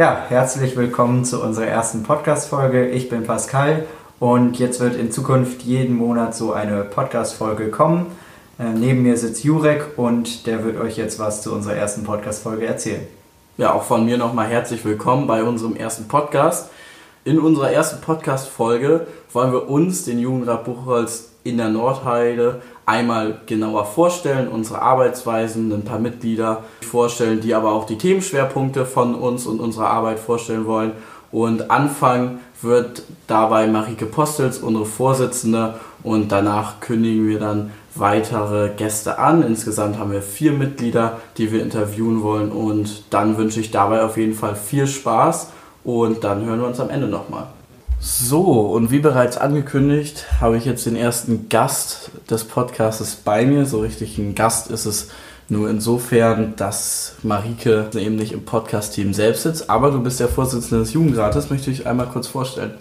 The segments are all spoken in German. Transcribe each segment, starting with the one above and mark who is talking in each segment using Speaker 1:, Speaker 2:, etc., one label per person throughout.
Speaker 1: Ja, herzlich willkommen zu unserer ersten Podcast-Folge. Ich bin Pascal und jetzt wird in Zukunft jeden Monat so eine Podcast-Folge kommen. Äh, neben mir sitzt Jurek und der wird euch jetzt was zu unserer ersten Podcast-Folge erzählen.
Speaker 2: Ja, auch von mir nochmal herzlich willkommen bei unserem ersten Podcast. In unserer ersten Podcast-Folge wollen wir uns, den Jugendrat Buchholz in der Nordheide, einmal genauer vorstellen, unsere Arbeitsweisen, ein paar Mitglieder vorstellen, die aber auch die Themenschwerpunkte von uns und unserer Arbeit vorstellen wollen. Und anfangen wird dabei Marike Postels, unsere Vorsitzende, und danach kündigen wir dann weitere Gäste an. Insgesamt haben wir vier Mitglieder, die wir interviewen wollen und dann wünsche ich dabei auf jeden Fall viel Spaß und dann hören wir uns am Ende nochmal. So, und wie bereits angekündigt, habe ich jetzt den ersten Gast des Podcasts bei mir. So richtig ein Gast ist es nur insofern, dass Marike eben nicht im Podcast-Team selbst sitzt, aber du bist der Vorsitzende des Jugendrates. Möchte ich einmal kurz vorstellen.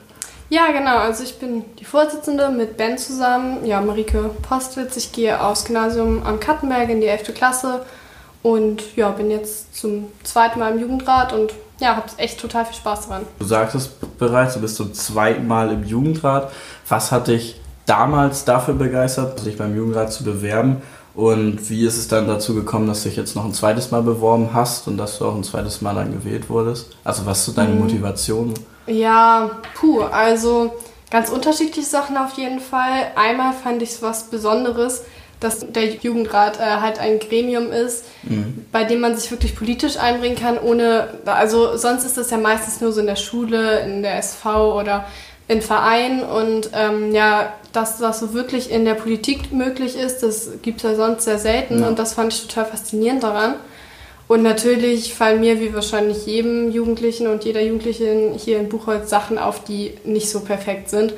Speaker 3: Ja, genau. Also ich bin die Vorsitzende mit Ben zusammen. Ja, Marike Postwitz. Ich gehe aufs Gymnasium am Kattenberg in die 11. Klasse und ja, bin jetzt zum zweiten Mal im Jugendrat und ja, habe echt total viel Spaß dran.
Speaker 2: Du sagtest bereits, du bist zum zweiten Mal im Jugendrat. Was hat dich damals dafür begeistert, sich beim Jugendrat zu bewerben? Und wie ist es dann dazu gekommen, dass du dich jetzt noch ein zweites Mal beworben hast und dass du auch ein zweites Mal dann gewählt wurdest? Also was ist so deine mhm. Motivation?
Speaker 3: Ja, puh, also ganz unterschiedliche Sachen auf jeden Fall. Einmal fand ich es was Besonderes, dass der Jugendrat äh, halt ein Gremium ist, mhm. bei dem man sich wirklich politisch einbringen kann, ohne, also sonst ist das ja meistens nur so in der Schule, in der SV oder in Vereinen und ähm, ja, dass das so wirklich in der Politik möglich ist, das gibt es ja sonst sehr selten ja. und das fand ich total faszinierend daran. Und natürlich fallen mir wie wahrscheinlich jedem Jugendlichen und jeder Jugendlichen hier in Buchholz Sachen auf, die nicht so perfekt sind.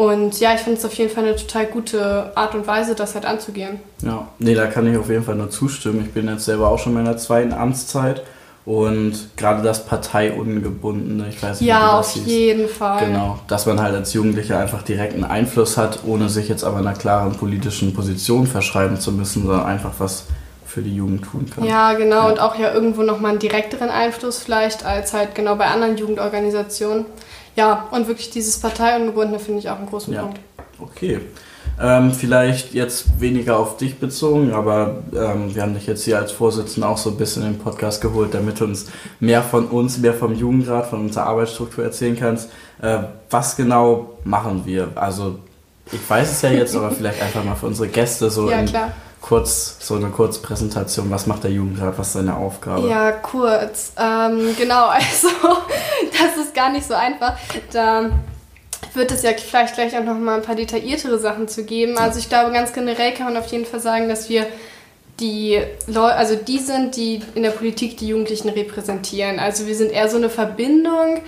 Speaker 3: Und ja, ich finde es auf jeden Fall eine total gute Art und Weise, das halt anzugehen.
Speaker 2: Ja, nee, da kann ich auf jeden Fall nur zustimmen. Ich bin jetzt selber auch schon in meiner zweiten Amtszeit und gerade das Parteiungebundene, ich weiß nicht,
Speaker 3: ja, wie du das auf siehst. jeden Fall.
Speaker 2: Genau, dass man halt als Jugendlicher einfach direkten Einfluss hat, ohne sich jetzt aber einer klaren politischen Position verschreiben zu müssen, sondern einfach was für die Jugend tun kann.
Speaker 3: Ja, genau, ja. und auch ja irgendwo nochmal einen direkteren Einfluss vielleicht als halt genau bei anderen Jugendorganisationen. Ja, und wirklich dieses Parteiungebundene finde ich auch einen großen ja. Punkt.
Speaker 2: Okay. Ähm, vielleicht jetzt weniger auf dich bezogen, aber ähm, wir haben dich jetzt hier als Vorsitzender auch so ein bisschen in den Podcast geholt, damit du uns mehr von uns, mehr vom Jugendrat, von unserer Arbeitsstruktur erzählen kannst. Äh, was genau machen wir? Also ich weiß es ja jetzt, aber vielleicht einfach mal für unsere Gäste so
Speaker 3: ja,
Speaker 2: in
Speaker 3: klar
Speaker 2: kurz so eine Kurzpräsentation. Was macht der Jugendrat? Was ist seine Aufgabe?
Speaker 3: Ja, kurz. Ähm, genau, also gar nicht so einfach. Da wird es ja vielleicht gleich auch noch mal ein paar detailliertere Sachen zu geben. Also ich glaube, ganz generell kann man auf jeden Fall sagen, dass wir die Leute, also die sind, die in der Politik die Jugendlichen repräsentieren. Also wir sind eher so eine Verbindung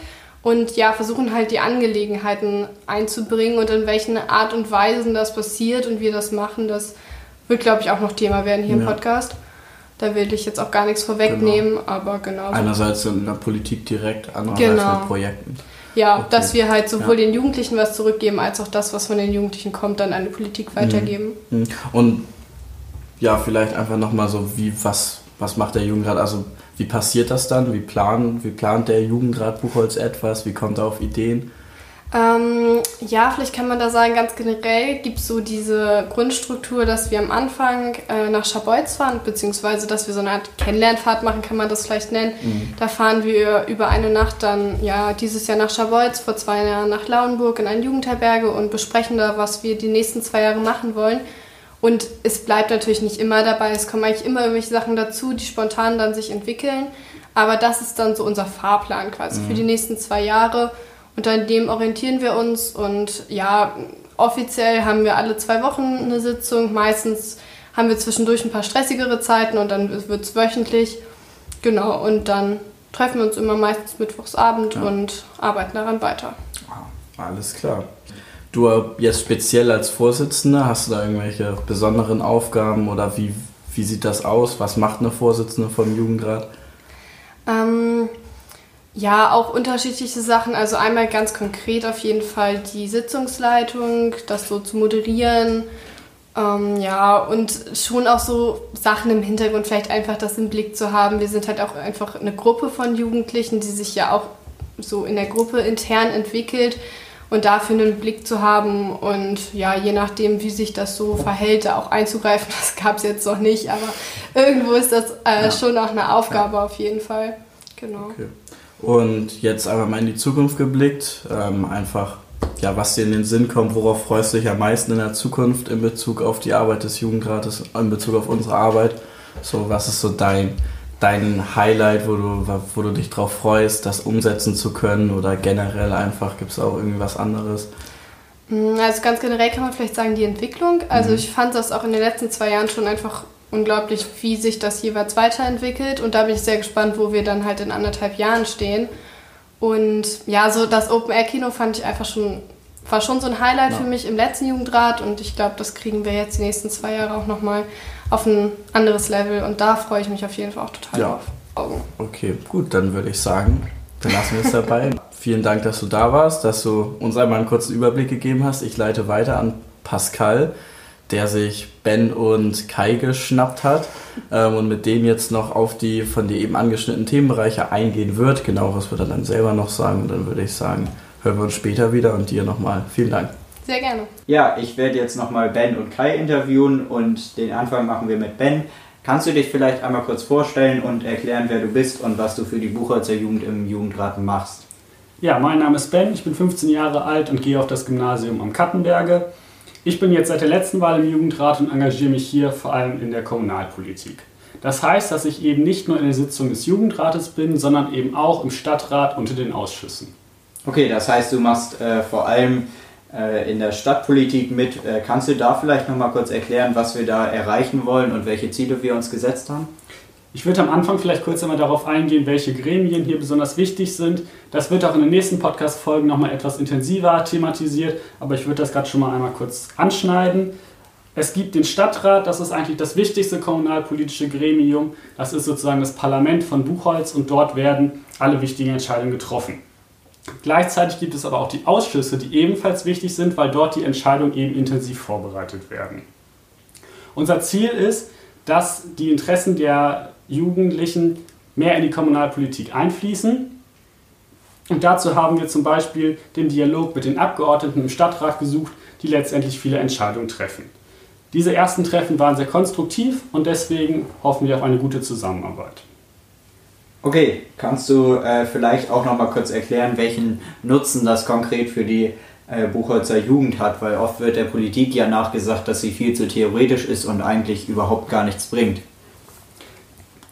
Speaker 3: und ja, versuchen halt die Angelegenheiten einzubringen und in welchen Art und Weisen das passiert und wir das machen, das wird, glaube ich, auch noch Thema werden hier ja. im Podcast. Da will ich jetzt auch gar nichts vorwegnehmen, genau. aber genau.
Speaker 2: Einerseits in der Politik direkt, andererseits genau. mit Projekten.
Speaker 3: Ja, okay. dass wir halt sowohl ja. den Jugendlichen was zurückgeben, als auch das, was von den Jugendlichen kommt, dann an die Politik weitergeben.
Speaker 2: Mhm. mhm. Und ja, vielleicht einfach nochmal so, wie, was, was macht der Jugendrat? Also wie passiert das dann? Wie, planen, wie plant der Jugendrat Buchholz etwas? Wie kommt er auf Ideen?
Speaker 3: Ähm, ja, vielleicht kann man da sagen, ganz generell gibt es so diese Grundstruktur, dass wir am Anfang äh, nach Scharbeutz fahren, beziehungsweise dass wir so eine Art Kennenlernfahrt machen, kann man das vielleicht nennen. Mhm. Da fahren wir über eine Nacht dann, ja, dieses Jahr nach Scharbeutz, vor zwei Jahren nach Lauenburg in eine Jugendherberge und besprechen da, was wir die nächsten zwei Jahre machen wollen. Und es bleibt natürlich nicht immer dabei, es kommen eigentlich immer irgendwelche Sachen dazu, die spontan dann sich entwickeln. Aber das ist dann so unser Fahrplan quasi mhm. für die nächsten zwei Jahre. Und an dem orientieren wir uns und ja, offiziell haben wir alle zwei Wochen eine Sitzung. Meistens haben wir zwischendurch ein paar stressigere Zeiten und dann wird es wöchentlich. Genau, und dann treffen wir uns immer meistens mittwochsabend ja. und arbeiten daran weiter.
Speaker 2: Alles klar. Du jetzt speziell als Vorsitzende, hast du da irgendwelche besonderen Aufgaben oder wie, wie sieht das aus? Was macht eine Vorsitzende vom Jugendrat?
Speaker 3: Ähm, ja, auch unterschiedliche Sachen. Also einmal ganz konkret auf jeden Fall die Sitzungsleitung, das so zu moderieren Ähm, ja, und schon auch so Sachen im Hintergrund, vielleicht einfach das im Blick zu haben. Wir sind halt auch einfach eine Gruppe von Jugendlichen, die sich ja auch so in der Gruppe intern entwickelt und dafür einen Blick zu haben und ja, je nachdem, wie sich das so verhält, da auch einzugreifen, das gab es jetzt noch nicht, aber irgendwo ist das äh, ja. schon auch eine Aufgabe ja. auf jeden Fall. Genau.
Speaker 2: Okay. Und jetzt aber mal in die Zukunft geblickt, ähm, einfach ja, was dir in den Sinn kommt, worauf freust du dich am meisten in der Zukunft in Bezug auf die Arbeit des Jugendrates, in Bezug auf unsere Arbeit? So, was ist so dein, dein Highlight, wo du, wo du dich darauf freust, das umsetzen zu können oder generell einfach, gibt es auch irgendwie was anderes?
Speaker 3: Mm, also ganz generell kann man vielleicht sagen, die Entwicklung. Also mhm. ich fand das auch in den letzten zwei Jahren schon einfach unglaublich, wie sich das jeweils weiterentwickelt. Und da bin ich sehr gespannt, wo wir dann halt in anderthalb Jahren stehen. Und ja, so das Open-Air-Kino fand ich einfach schon, war schon so ein Highlight ja. für mich im letzten Jugendrat und ich glaube, das kriegen wir jetzt die nächsten zwei Jahre auch nochmal auf ein anderes Level und da freue ich mich auf jeden Fall auch total ja. auf. Augen.
Speaker 2: Okay, gut, dann würde ich sagen, dann lassen wir es dabei. Vielen Dank, dass du da warst, dass du uns einmal einen kurzen Überblick gegeben hast. Ich leite weiter an Pascal der sich Ben und Kai geschnappt hat ähm, und mit dem jetzt noch auf die von dir eben angeschnittenen Themenbereiche eingehen wird. Genau, was wird er dann selber noch sagen? Und dann würde ich sagen, hören wir uns später wieder und dir nochmal vielen Dank.
Speaker 3: Sehr gerne.
Speaker 1: Ja, ich werde jetzt nochmal Ben und Kai interviewen und den Anfang machen wir mit Ben. Kannst du dich vielleicht einmal kurz vorstellen und erklären, wer du bist und was du für die Buchholzer Jugend im Jugendrat machst?
Speaker 4: Ja, mein Name ist Ben, ich bin 15 Jahre alt und gehe auf das Gymnasium am Kattenberge. Ich bin jetzt seit der letzten Wahl im Jugendrat und engagiere mich hier vor allem in der Kommunalpolitik. Das heißt, dass ich eben nicht nur in der Sitzung des Jugendrates bin, sondern eben auch im Stadtrat unter den Ausschüssen.
Speaker 1: Okay, das heißt, du machst äh, vor allem äh, in der Stadtpolitik mit. Äh, kannst du da vielleicht noch mal kurz erklären, was wir da erreichen wollen und welche Ziele wir uns gesetzt haben?
Speaker 4: Ich würde am Anfang vielleicht kurz einmal darauf eingehen, welche Gremien hier besonders wichtig sind. Das wird auch in den nächsten Podcast-Folgen nochmal etwas intensiver thematisiert, aber ich würde das gerade schon mal einmal kurz anschneiden. Es gibt den Stadtrat, das ist eigentlich das wichtigste kommunalpolitische Gremium. Das ist sozusagen das Parlament von Buchholz und dort werden alle wichtigen Entscheidungen getroffen. Gleichzeitig gibt es aber auch die Ausschüsse, die ebenfalls wichtig sind, weil dort die Entscheidungen eben intensiv vorbereitet werden. Unser Ziel ist, dass die Interessen der Jugendlichen mehr in die Kommunalpolitik einfließen. Und dazu haben wir zum Beispiel den Dialog mit den Abgeordneten im Stadtrat gesucht, die letztendlich viele Entscheidungen treffen. Diese ersten Treffen waren sehr konstruktiv und deswegen hoffen wir auf eine gute Zusammenarbeit.
Speaker 1: Okay, kannst du äh, vielleicht auch noch mal kurz erklären, welchen Nutzen das konkret für die äh, Buchholzer Jugend hat? Weil oft wird der Politik ja nachgesagt, dass sie viel zu theoretisch ist und eigentlich überhaupt gar nichts bringt.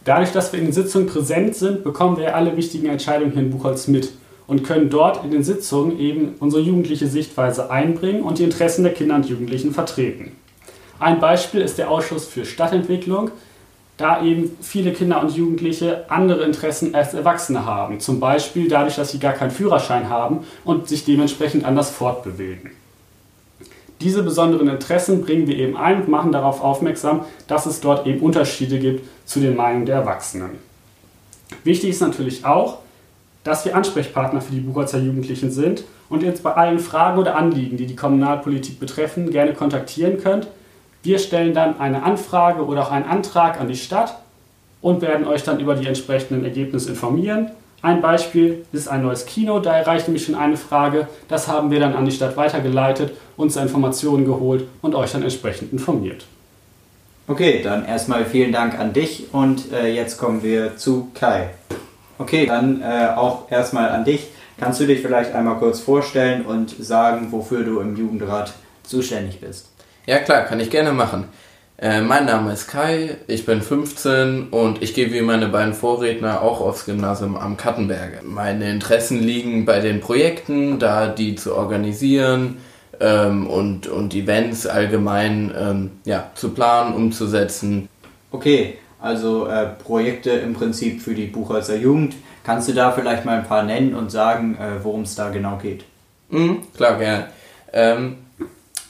Speaker 4: Dadurch, dass wir in den Sitzungen präsent sind, bekommen wir alle wichtigen Entscheidungen hier in Buchholz mit und können dort in den Sitzungen eben unsere jugendliche Sichtweise einbringen und die Interessen der Kinder und Jugendlichen vertreten. Ein Beispiel ist der Ausschuss für Stadtentwicklung, da eben viele Kinder und Jugendliche andere Interessen als Erwachsene haben. Zum Beispiel dadurch, dass sie gar keinen Führerschein haben und sich dementsprechend anders fortbewegen. Diese besonderen Interessen bringen wir eben ein und machen darauf aufmerksam, dass es dort eben Unterschiede gibt zu den Meinungen der Erwachsenen. Wichtig ist natürlich auch, dass wir Ansprechpartner für die Buchholzer Jugendlichen sind und jetzt bei allen Fragen oder Anliegen, die die Kommunalpolitik betreffen, gerne kontaktieren könnt. Wir stellen dann eine Anfrage oder auch einen Antrag an die Stadt und werden euch dann über die entsprechenden Ergebnisse informieren ein Beispiel ist ein neues Kino, da erreichte mich schon eine Frage. Das haben wir dann an die Stadt weitergeleitet, uns Informationen geholt und euch dann entsprechend informiert.
Speaker 1: Okay, dann erstmal vielen Dank an dich und äh, jetzt kommen wir zu Kai. Okay, dann äh, auch erstmal an dich. Kannst du dich vielleicht einmal kurz vorstellen und sagen, wofür du im Jugendrat zuständig bist?
Speaker 5: Ja klar, kann ich gerne machen. Äh, mein Name ist Kai, ich bin 15 und ich gehe wie meine beiden Vorredner auch aufs Gymnasium am Kattenberge. Meine Interessen liegen bei den Projekten, da die zu organisieren ähm, und, und Events allgemein ähm, ja, zu planen, umzusetzen.
Speaker 1: Okay, also äh, Projekte im Prinzip für die Buchholzer Jugend. Kannst du da vielleicht mal ein paar nennen und sagen, äh, worum es da genau geht?
Speaker 5: Mhm, klar, gerne. Ähm,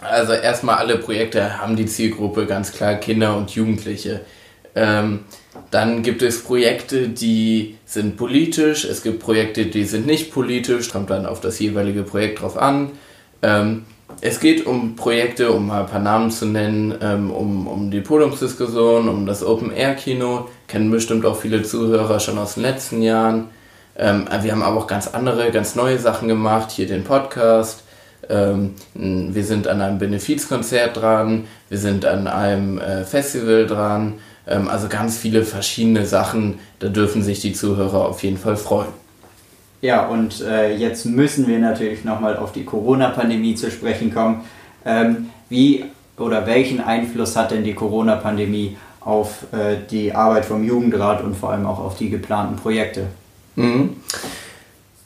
Speaker 5: also erstmal alle Projekte haben die Zielgruppe ganz klar Kinder und Jugendliche. Ähm, dann gibt es Projekte, die sind politisch, es gibt Projekte, die sind nicht politisch, kommt dann auf das jeweilige Projekt drauf an. Ähm, es geht um Projekte, um mal ein paar Namen zu nennen, ähm, um, um die Podiumsdiskussion, um das Open-Air-Kino. Kennen bestimmt auch viele Zuhörer schon aus den letzten Jahren. Ähm, wir haben aber auch ganz andere, ganz neue Sachen gemacht. Hier den Podcast. Ähm, wir sind an einem Benefizkonzert dran. Wir sind an einem äh, Festival dran. Ähm, also ganz viele verschiedene Sachen. Da dürfen sich die Zuhörer auf jeden Fall freuen.
Speaker 1: Ja, und äh, jetzt müssen wir natürlich nochmal auf die Corona-Pandemie zu sprechen kommen. Ähm, wie oder welchen Einfluss hat denn die Corona-Pandemie auf äh, die Arbeit vom Jugendrat und vor allem auch auf die geplanten Projekte?
Speaker 5: Mhm.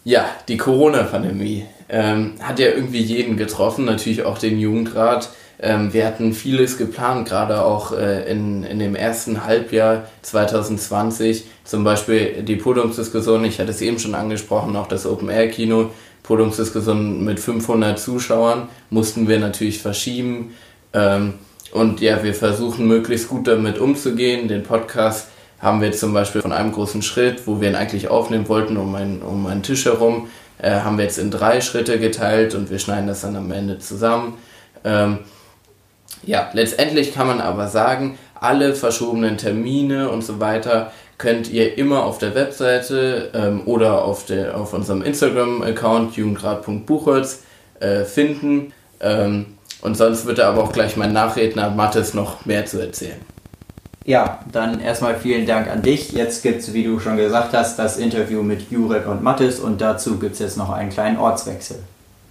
Speaker 5: Ja, die Corona-Pandemie ähm, hat ja irgendwie jeden getroffen, natürlich auch den Jugendrat. Ähm, wir hatten vieles geplant, gerade auch äh, in, in dem ersten Halbjahr 2020. Zum Beispiel die Podiumsdiskussion, ich hatte es eben schon angesprochen, auch das Open-Air-Kino. Podiumsdiskussion mit 500 Zuschauern mussten wir natürlich verschieben. Ähm, und ja, wir versuchen möglichst gut damit umzugehen. Den Podcast haben wir zum Beispiel von einem großen Schritt, wo wir ihn eigentlich aufnehmen wollten, um einen, um einen Tisch herum, äh, haben wir jetzt in drei Schritte geteilt und wir schneiden das dann am Ende zusammen. Ähm, ja, letztendlich kann man aber sagen, alle verschobenen Termine und so weiter könnt ihr immer auf der Webseite ähm, oder auf, der, auf unserem Instagram-Account jugendrat.buchholz äh, finden. Ähm, und sonst wird er aber auch gleich mein Nachredner Mathis noch mehr zu erzählen.
Speaker 1: Ja, dann erstmal vielen Dank an dich. Jetzt gibt es, wie du schon gesagt hast, das Interview mit Jurek und Mathis und dazu gibt es jetzt noch einen kleinen Ortswechsel.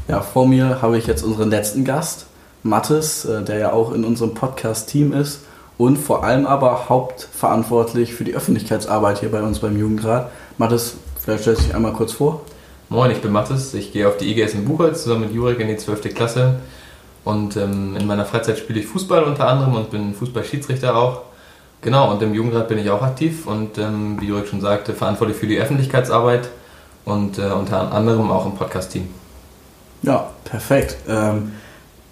Speaker 2: Ja, vor mir habe ich jetzt unseren letzten Gast. Mattes, äh, der ja auch in unserem Podcast-Team ist und vor allem aber hauptverantwortlich für die Öffentlichkeitsarbeit hier bei uns beim Jugendrat. Mattes, vielleicht stellst du dich einmal kurz vor.
Speaker 6: Moin, ich bin Mattes. Ich gehe auf die IGS in Buchholz zusammen mit Jurek in die 12. Klasse. Und ähm, in meiner Freizeit spiele ich Fußball unter anderem und bin Fußballschiedsrichter auch. Genau, und im Jugendrat bin ich auch aktiv und ähm, wie Jurek schon sagte, verantwortlich für die Öffentlichkeitsarbeit und äh, unter anderem auch im Podcast-Team.
Speaker 2: Ja, perfekt. Ähm,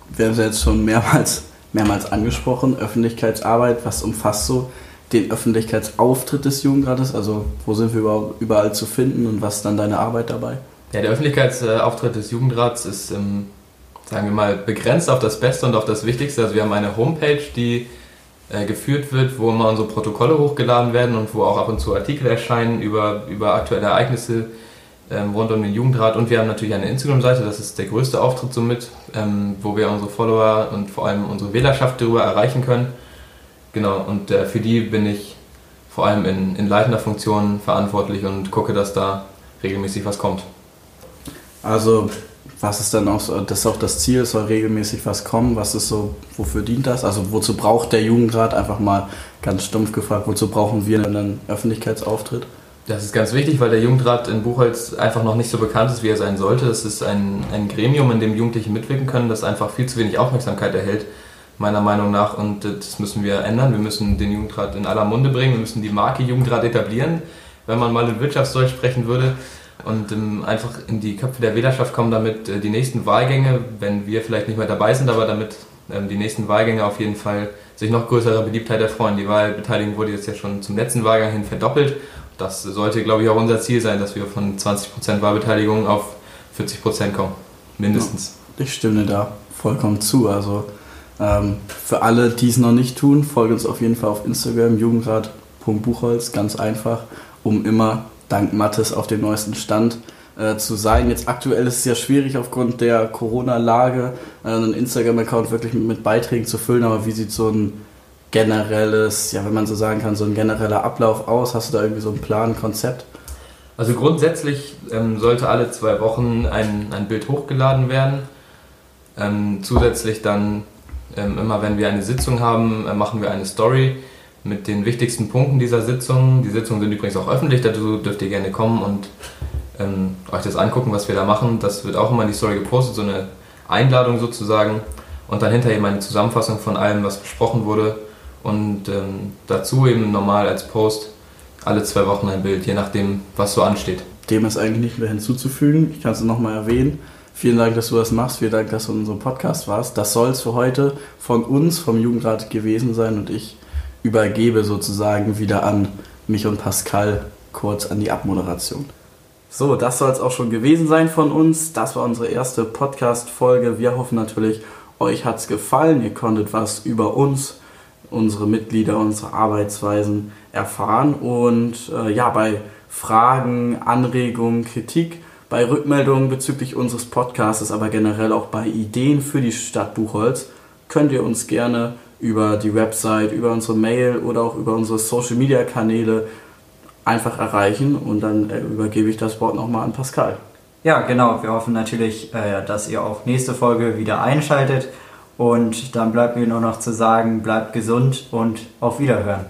Speaker 2: wir haben es ja jetzt schon mehrmals, mehrmals angesprochen, Öffentlichkeitsarbeit, was umfasst so den Öffentlichkeitsauftritt des Jugendrates? Also wo sind wir überall zu finden und was ist dann deine Arbeit dabei?
Speaker 6: Ja, der Öffentlichkeitsauftritt des Jugendrats ist, ähm, sagen wir mal, begrenzt auf das Beste und auf das Wichtigste. Also wir haben eine Homepage, die äh, geführt wird, wo immer unsere Protokolle hochgeladen werden und wo auch ab und zu Artikel erscheinen über, über aktuelle Ereignisse ähm, rund um den Jugendrat. Und wir haben natürlich eine Instagram-Seite, das ist der größte Auftritt somit, ähm, wo wir unsere Follower und vor allem unsere Wählerschaft darüber erreichen können. Genau, und äh, für die bin ich vor allem in, in leitender Funktion verantwortlich und gucke, dass da regelmäßig was kommt.
Speaker 2: Also, was ist dann auch so, das ist auch das Ziel, es soll regelmäßig was kommen. Was ist so, wofür dient das? Also, wozu braucht der Jugendrat einfach mal ganz stumpf gefragt, wozu brauchen wir einen Öffentlichkeitsauftritt?
Speaker 6: Das ist ganz wichtig, weil der Jugendrat in Buchholz einfach noch nicht so bekannt ist, wie er sein sollte. Es ist ein, ein Gremium, in dem Jugendliche mitwirken können, das einfach viel zu wenig Aufmerksamkeit erhält, meiner Meinung nach. Und das müssen wir ändern. Wir müssen den Jugendrat in aller Munde bringen. Wir müssen die Marke Jugendrat etablieren, wenn man mal in Wirtschaftsdeutsch sprechen würde. Und ähm, einfach in die Köpfe der Wählerschaft kommen, damit äh, die nächsten Wahlgänge, wenn wir vielleicht nicht mehr dabei sind, aber damit ähm, die nächsten Wahlgänge auf jeden Fall sich noch größerer Beliebtheit erfreuen. Die Wahlbeteiligung wurde jetzt ja schon zum letzten Wahlgang hin verdoppelt das sollte, glaube ich, auch unser Ziel sein, dass wir von 20% Wahlbeteiligung auf 40% kommen. Mindestens.
Speaker 2: Ja, ich stimme da vollkommen zu. Also ähm, für alle, die es noch nicht tun, folgen uns auf jeden Fall auf Instagram, jugendrat.buchholz, ganz einfach, um immer dank Mattes auf dem neuesten Stand äh, zu sein. Jetzt aktuell ist es ja schwierig aufgrund der Corona-Lage, äh, einen Instagram-Account wirklich mit, mit Beiträgen zu füllen, aber wie sieht so ein generelles, ja, wenn man so sagen kann, so ein genereller Ablauf aus? Hast du da irgendwie so einen Plan, ein Konzept?
Speaker 6: Also grundsätzlich ähm, sollte alle zwei Wochen ein, ein Bild hochgeladen werden. Ähm, zusätzlich dann, ähm, immer wenn wir eine Sitzung haben, äh, machen wir eine Story mit den wichtigsten Punkten dieser Sitzung. Die Sitzungen sind übrigens auch öffentlich, dazu dürft ihr gerne kommen und ähm, euch das angucken, was wir da machen. Das wird auch immer in die Story gepostet, so eine Einladung sozusagen. Und dann hinterher eine Zusammenfassung von allem, was besprochen wurde und ähm, dazu eben normal als Post alle zwei Wochen ein Bild, je nachdem, was so ansteht.
Speaker 2: Dem ist eigentlich nicht mehr hinzuzufügen. Ich kann es nochmal erwähnen. Vielen Dank, dass du das machst. Vielen Dank, dass du in unserem Podcast warst. Das soll es für heute von uns, vom Jugendrat gewesen sein und ich übergebe sozusagen wieder an mich und Pascal kurz an die Abmoderation. So, das soll es auch schon gewesen sein von uns. Das war unsere erste Podcast-Folge. Wir hoffen natürlich, euch hat es gefallen. Ihr konntet was über uns, unsere Mitglieder, unsere Arbeitsweisen erfahren. Und äh, ja, bei Fragen, Anregungen, Kritik, bei Rückmeldungen bezüglich unseres Podcasts, aber generell auch bei Ideen für die Stadt Buchholz, könnt ihr uns gerne über die Website, über unsere Mail oder auch über unsere Social Media Kanäle einfach erreichen und dann äh, übergebe ich das Wort nochmal an Pascal.
Speaker 1: Ja, genau. Wir hoffen natürlich, äh, dass ihr auch nächste Folge wieder einschaltet. Und dann bleibt mir nur noch zu sagen, bleibt gesund und auf Wiederhören.